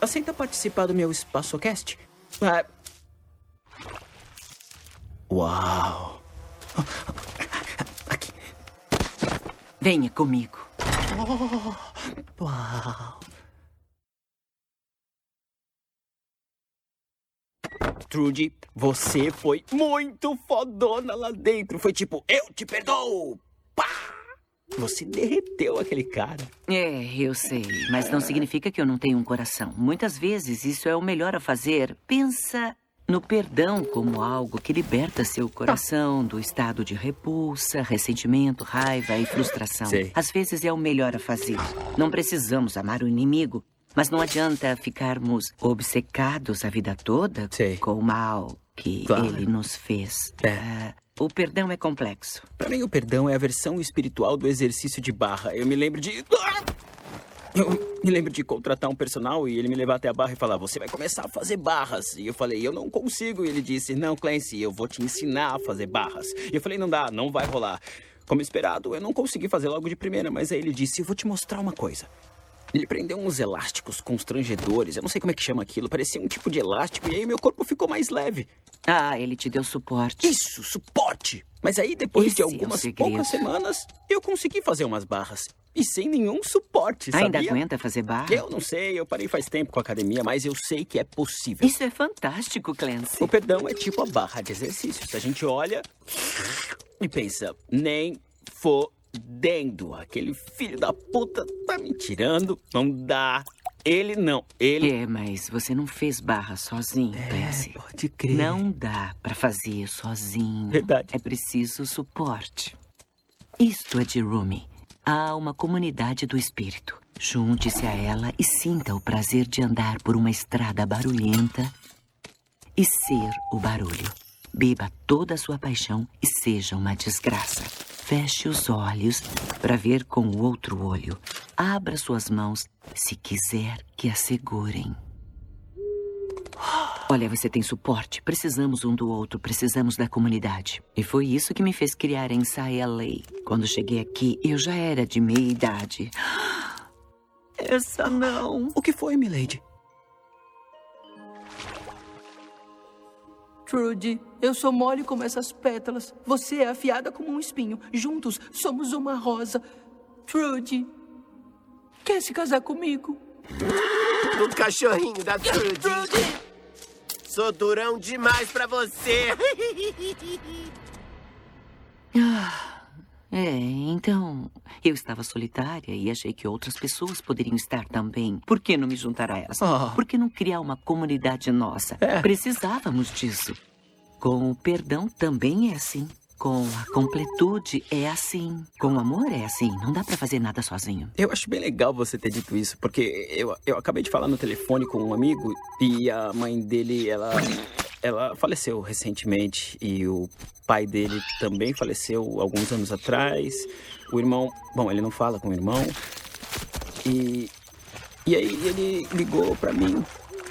aceita participar do meu EspaçoCast? Ah. Uau! Aqui. Venha comigo. Oh, uau! Trudy, você foi muito fodona lá dentro. Foi tipo, eu te perdoo! Você derreteu aquele cara. É, eu sei, mas não significa que eu não tenho um coração. Muitas vezes isso é o melhor a fazer. Pensa no perdão como algo que liberta seu coração do estado de repulsa, ressentimento, raiva e frustração. Sei. Às vezes é o melhor a fazer. Não precisamos amar o inimigo, mas não adianta ficarmos obcecados a vida toda Sei. com o mal que Claro. ele nos fez. É. Ah, o perdão é complexo. Pra mim, o perdão é a versão espiritual do exercício de barra. Eu me lembro de. Eu me lembro de contratar um personal e ele me levar até a barra e falar: Você vai começar a fazer barras. E eu falei: Eu não consigo. E ele disse: Não, Clancy, eu vou te ensinar a fazer barras. E eu falei: Não dá, não vai rolar. Como esperado, eu não consegui fazer logo de primeira, mas aí ele disse: Eu vou te mostrar uma coisa. Ele prendeu uns elásticos constrangedores, eu não sei como é que chama aquilo, parecia um tipo de elástico, e aí meu corpo ficou mais leve. Ah, ele te deu suporte. Isso, suporte! Mas aí, depois Esse de é algumas segredo. poucas semanas, eu consegui fazer umas barras. E sem nenhum suporte, Ainda sabia? aguenta fazer barra? Eu não sei, eu parei faz tempo com a academia, mas eu sei que é possível. Isso é fantástico, Clancy. O perdão é tipo a barra de exercícios. A gente olha e pensa, nem fodendo. Aquele filho da puta tá me tirando. Não dá. Ele não. Ele. É, mas você não fez barra sozinho, Clancy. Pode crer. Não dá pra fazer sozinho. Verdade. É preciso suporte. Isto é de Rumi. Há uma comunidade do espírito. Junte-se a ela e sinta o prazer de andar por uma estrada barulhenta e ser o barulho. Beba toda a sua paixão e seja uma desgraça. Feche os olhos para ver com o outro olho. Abra suas mãos se quiser que a segurem. Olha, você tem suporte. Precisamos um do outro, precisamos da comunidade. E foi isso que me fez criar a Inside LA. Quando cheguei aqui, eu já era de meia idade. Essa não. O que foi, milady? Trudy, eu sou mole como essas pétalas. Você é afiada como um espinho. Juntos somos uma rosa. Trudy, quer se casar comigo? O cachorrinho da Trudy. Sou durão demais pra você. É, então. Eu estava solitária e achei que outras pessoas poderiam estar também. Por que não me juntar a elas? Oh. Por que não criar uma comunidade nossa? É. Precisávamos disso. Com o perdão também é assim. Com a completude é assim. Com o amor é assim. Não dá pra fazer nada sozinho. Eu acho bem legal você ter dito isso, porque eu, eu acabei de falar no telefone com um amigo e a mãe dele, ela, ela faleceu recentemente e o pai dele também faleceu alguns anos atrás. O irmão, bom, ele não fala com o irmão. E, e aí ele ligou pra mim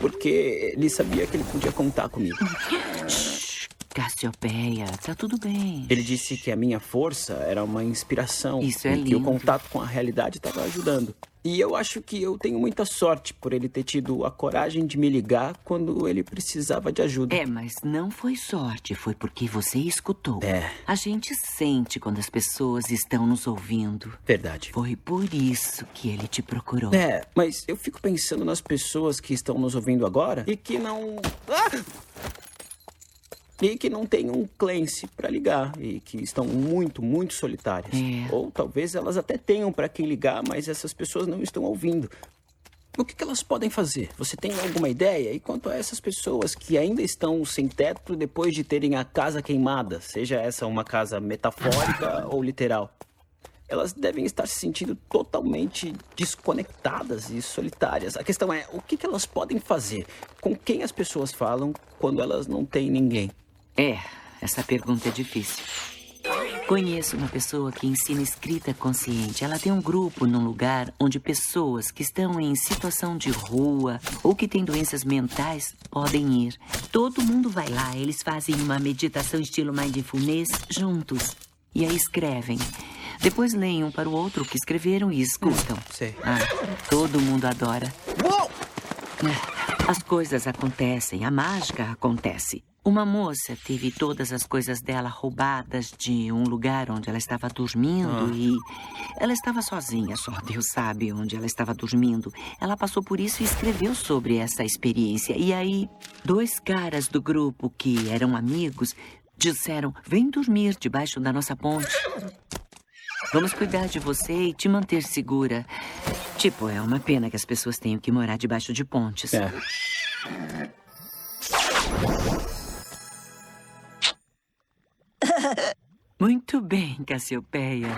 porque ele sabia que ele podia contar comigo. Cassiopeia, tá tudo bem. Ele disse que a minha força era uma inspiração. Isso é e que o lindo. contato com a realidade estava ajudando. E eu acho que eu tenho muita sorte por ele ter tido a coragem de me ligar quando ele precisava de ajuda. É, mas não foi sorte, foi porque você escutou. É. A gente sente quando as pessoas estão nos ouvindo. Verdade. Foi por isso que ele te procurou. É, mas eu fico pensando nas pessoas que estão nos ouvindo agora e que não. Ah! E que não tem um Clancy pra ligar e que estão muito, muito solitárias. É. Ou talvez elas até tenham pra quem ligar, mas essas pessoas não estão ouvindo. O que, que elas podem fazer? Você tem alguma ideia? E quanto a essas pessoas que ainda estão sem teto depois de terem a casa queimada, seja essa uma casa metafórica ou literal? Elas devem estar se sentindo totalmente desconectadas e solitárias. A questão é, o que, que elas podem fazer? Com quem as pessoas falam quando elas não têm ninguém? É, essa pergunta é difícil. Conheço uma pessoa que ensina escrita consciente. Ela tem um grupo num lugar onde pessoas que estão em situação de rua ou que têm doenças mentais podem ir. Todo mundo vai lá, eles fazem uma meditação estilo mindfulness juntos. E aí escrevem. Depois leem um para o outro o que escreveram e escutam. sei. Ah, todo mundo adora. Uou! As coisas acontecem, a mágica acontece. Uma moça teve todas as coisas dela roubadas de um lugar onde ela estava dormindo ah. e ela estava sozinha, só Deus sabe onde ela estava dormindo. Ela passou por isso e escreveu sobre essa experiência. E aí, dois caras do grupo que eram amigos disseram: Vem dormir debaixo da nossa ponte. Vamos cuidar de você e te manter segura. Tipo, é uma pena que as pessoas tenham que morar debaixo de pontes. É. Muito bem, Cassiopeia.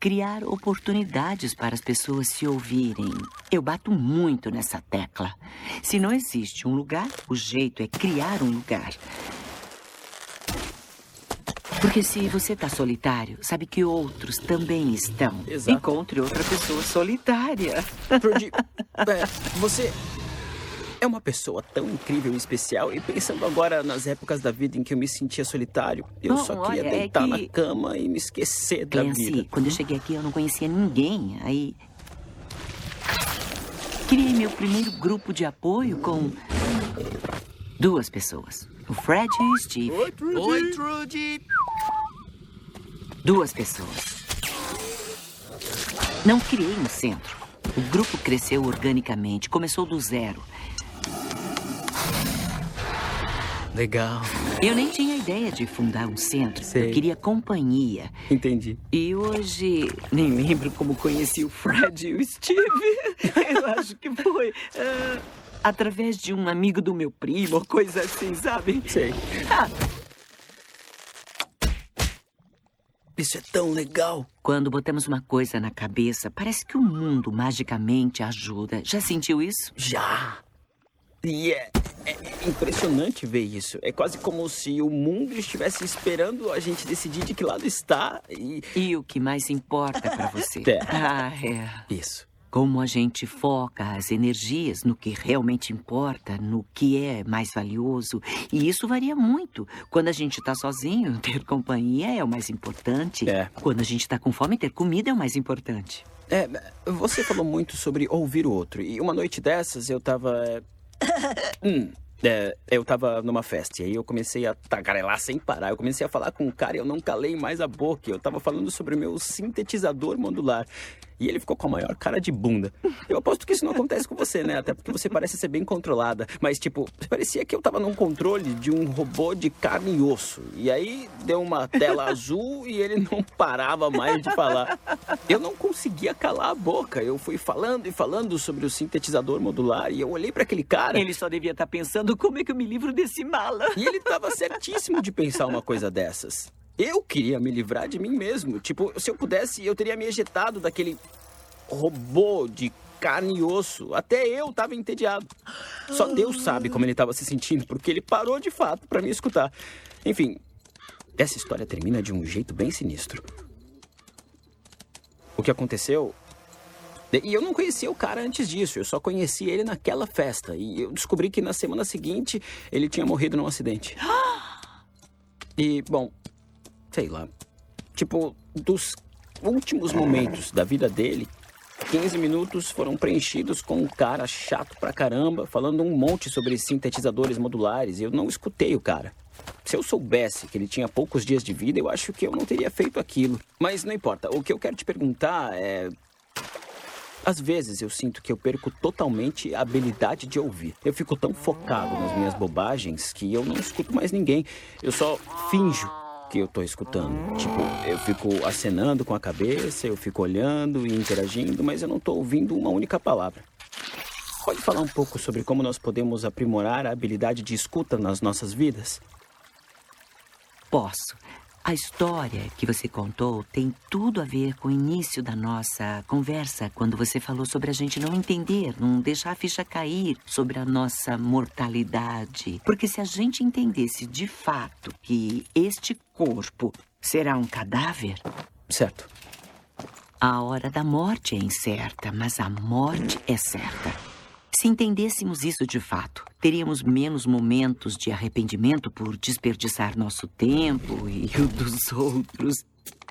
Criar oportunidades para as pessoas se ouvirem. Eu bato muito nessa tecla. Se não existe um lugar, o jeito é criar um lugar. Porque se você está solitário, sabe que outros também estão. Exato. Encontre outra pessoa solitária. Trudy, é, você é uma pessoa tão incrível e especial. E pensando agora nas épocas da vida em que eu me sentia solitário, eu Bom, só queria olha, é deitar é que... na cama e me esquecer da vida. quando eu cheguei aqui eu não conhecia ninguém. Aí criei meu primeiro grupo de apoio com duas pessoas. O Fred e o Steve. Oi, Trudy. Oi, Trudy. Duas pessoas. Não criei um centro. O grupo cresceu organicamente, começou do zero. Legal. Eu nem tinha ideia de fundar um centro. Sei. Eu queria companhia. Entendi. E hoje nem lembro como conheci o Fred e o Steve. Eu acho que foi. Uh, através de um amigo do meu primo, coisa assim, sabe? Sei. Ah, Isso é tão legal. Quando botamos uma coisa na cabeça, parece que o mundo magicamente ajuda. Já sentiu isso? Já. E é, é, impressionante ver isso. É quase como se o mundo estivesse esperando a gente decidir de que lado está e. E o que mais importa para você? É. Ah, é. Isso. Como a gente foca as energias no que realmente importa, no que é mais valioso. E isso varia muito. Quando a gente está sozinho, ter companhia é o mais importante. É. Quando a gente está com fome, ter comida é o mais importante. É, você falou muito sobre ouvir o outro. E uma noite dessas eu tava. 嗯。É, eu tava numa festa e aí eu comecei a tagarelar sem parar. Eu comecei a falar com o cara e eu não calei mais a boca. Eu tava falando sobre o meu sintetizador modular. E ele ficou com a maior cara de bunda. Eu aposto que isso não acontece com você, né? Até porque você parece ser bem controlada. Mas, tipo, parecia que eu tava num controle de um robô de carne e osso. E aí deu uma tela azul e ele não parava mais de falar. Eu não conseguia calar a boca. Eu fui falando e falando sobre o sintetizador modular e eu olhei para aquele cara. Ele só devia estar tá pensando como é que eu me livro desse mala. E ele tava certíssimo de pensar uma coisa dessas. Eu queria me livrar de mim mesmo. Tipo, se eu pudesse, eu teria me ejetado daquele robô de carne e osso. Até eu estava entediado. Só Deus sabe como ele estava se sentindo, porque ele parou de fato para me escutar. Enfim, essa história termina de um jeito bem sinistro. O que aconteceu e eu não conhecia o cara antes disso, eu só conheci ele naquela festa. E eu descobri que na semana seguinte ele tinha morrido num acidente. E, bom, sei lá. Tipo, dos últimos momentos da vida dele, 15 minutos foram preenchidos com um cara chato pra caramba, falando um monte sobre sintetizadores modulares, e eu não escutei o cara. Se eu soubesse que ele tinha poucos dias de vida, eu acho que eu não teria feito aquilo. Mas não importa, o que eu quero te perguntar é. Às vezes eu sinto que eu perco totalmente a habilidade de ouvir. Eu fico tão focado nas minhas bobagens que eu não escuto mais ninguém. Eu só finjo que eu tô escutando. Tipo, eu fico acenando com a cabeça, eu fico olhando e interagindo, mas eu não tô ouvindo uma única palavra. Pode falar um pouco sobre como nós podemos aprimorar a habilidade de escuta nas nossas vidas? Posso. A história que você contou tem tudo a ver com o início da nossa conversa, quando você falou sobre a gente não entender, não deixar a ficha cair sobre a nossa mortalidade. Porque se a gente entendesse de fato que este corpo será um cadáver. Certo. A hora da morte é incerta, mas a morte é certa. Se entendêssemos isso de fato, teríamos menos momentos de arrependimento por desperdiçar nosso tempo e o dos outros.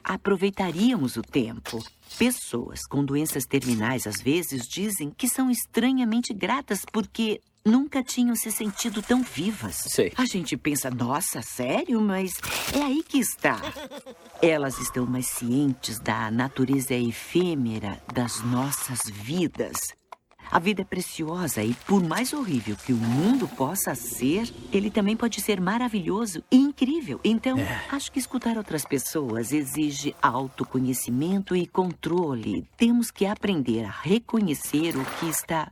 aproveitaríamos o tempo. Pessoas com doenças terminais às vezes dizem que são estranhamente gratas porque nunca tinham se sentido tão vivas. Sei. A gente pensa, nossa, sério? Mas é aí que está. Elas estão mais cientes da natureza efêmera das nossas vidas. A vida é preciosa e, por mais horrível que o mundo possa ser, ele também pode ser maravilhoso e incrível. Então, acho que escutar outras pessoas exige autoconhecimento e controle. Temos que aprender a reconhecer o que está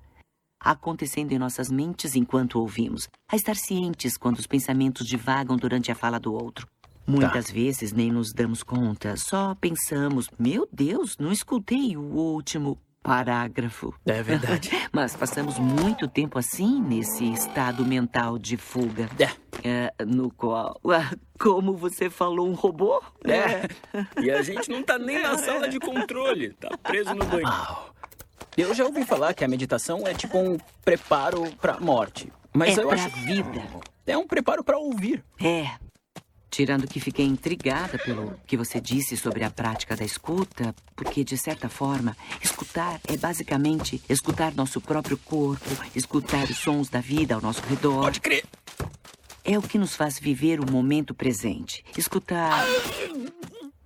acontecendo em nossas mentes enquanto ouvimos, a estar cientes quando os pensamentos divagam durante a fala do outro. Muitas vezes nem nos damos conta, só pensamos: meu Deus, não escutei o último parágrafo. É verdade. Mas passamos muito tempo assim nesse estado mental de fuga. É. É, no qual, ah, como você falou, um robô? É. E a gente não tá nem na sala de controle, tá preso no banho. Eu já ouvi falar que a meditação é tipo um preparo pra morte. Mas é eu pra acho vida. é um preparo pra ouvir. É. Tirando que fiquei intrigada pelo que você disse sobre a prática da escuta, porque, de certa forma, escutar é basicamente escutar nosso próprio corpo, escutar os sons da vida ao nosso redor. Pode crer. É o que nos faz viver o momento presente. Escutar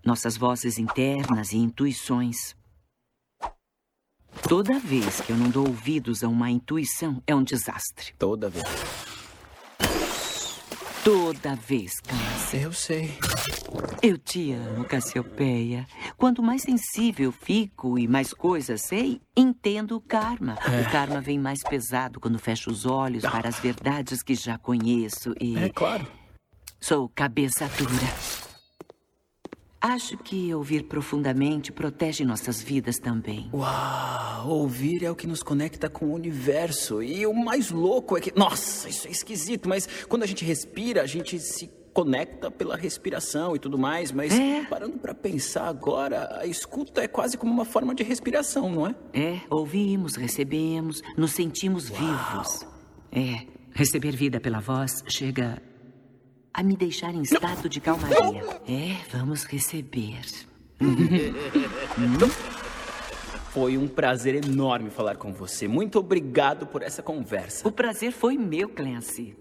nossas vozes internas e intuições. Toda vez que eu não dou ouvidos a uma intuição, é um desastre. Toda vez. Toda vez, Cássia. Eu sei. Eu te amo, Cassiopeia. Quanto mais sensível fico e mais coisas sei, entendo o karma. O karma vem mais pesado quando fecho os olhos para as verdades que já conheço e É claro. sou cabeça dura. Acho que ouvir profundamente protege nossas vidas também. Uau, ouvir é o que nos conecta com o universo. E o mais louco é que. Nossa, isso é esquisito, mas quando a gente respira, a gente se conecta pela respiração e tudo mais. Mas É. parando pra pensar agora, a escuta é quase como uma forma de respiração, não é? É, ouvimos, recebemos, nos sentimos vivos. É, receber vida pela voz chega a me deixar em estado de calmaria. É, vamos receber. Foi um prazer enorme falar com você. Muito obrigado por essa conversa. O prazer foi meu, Clancy.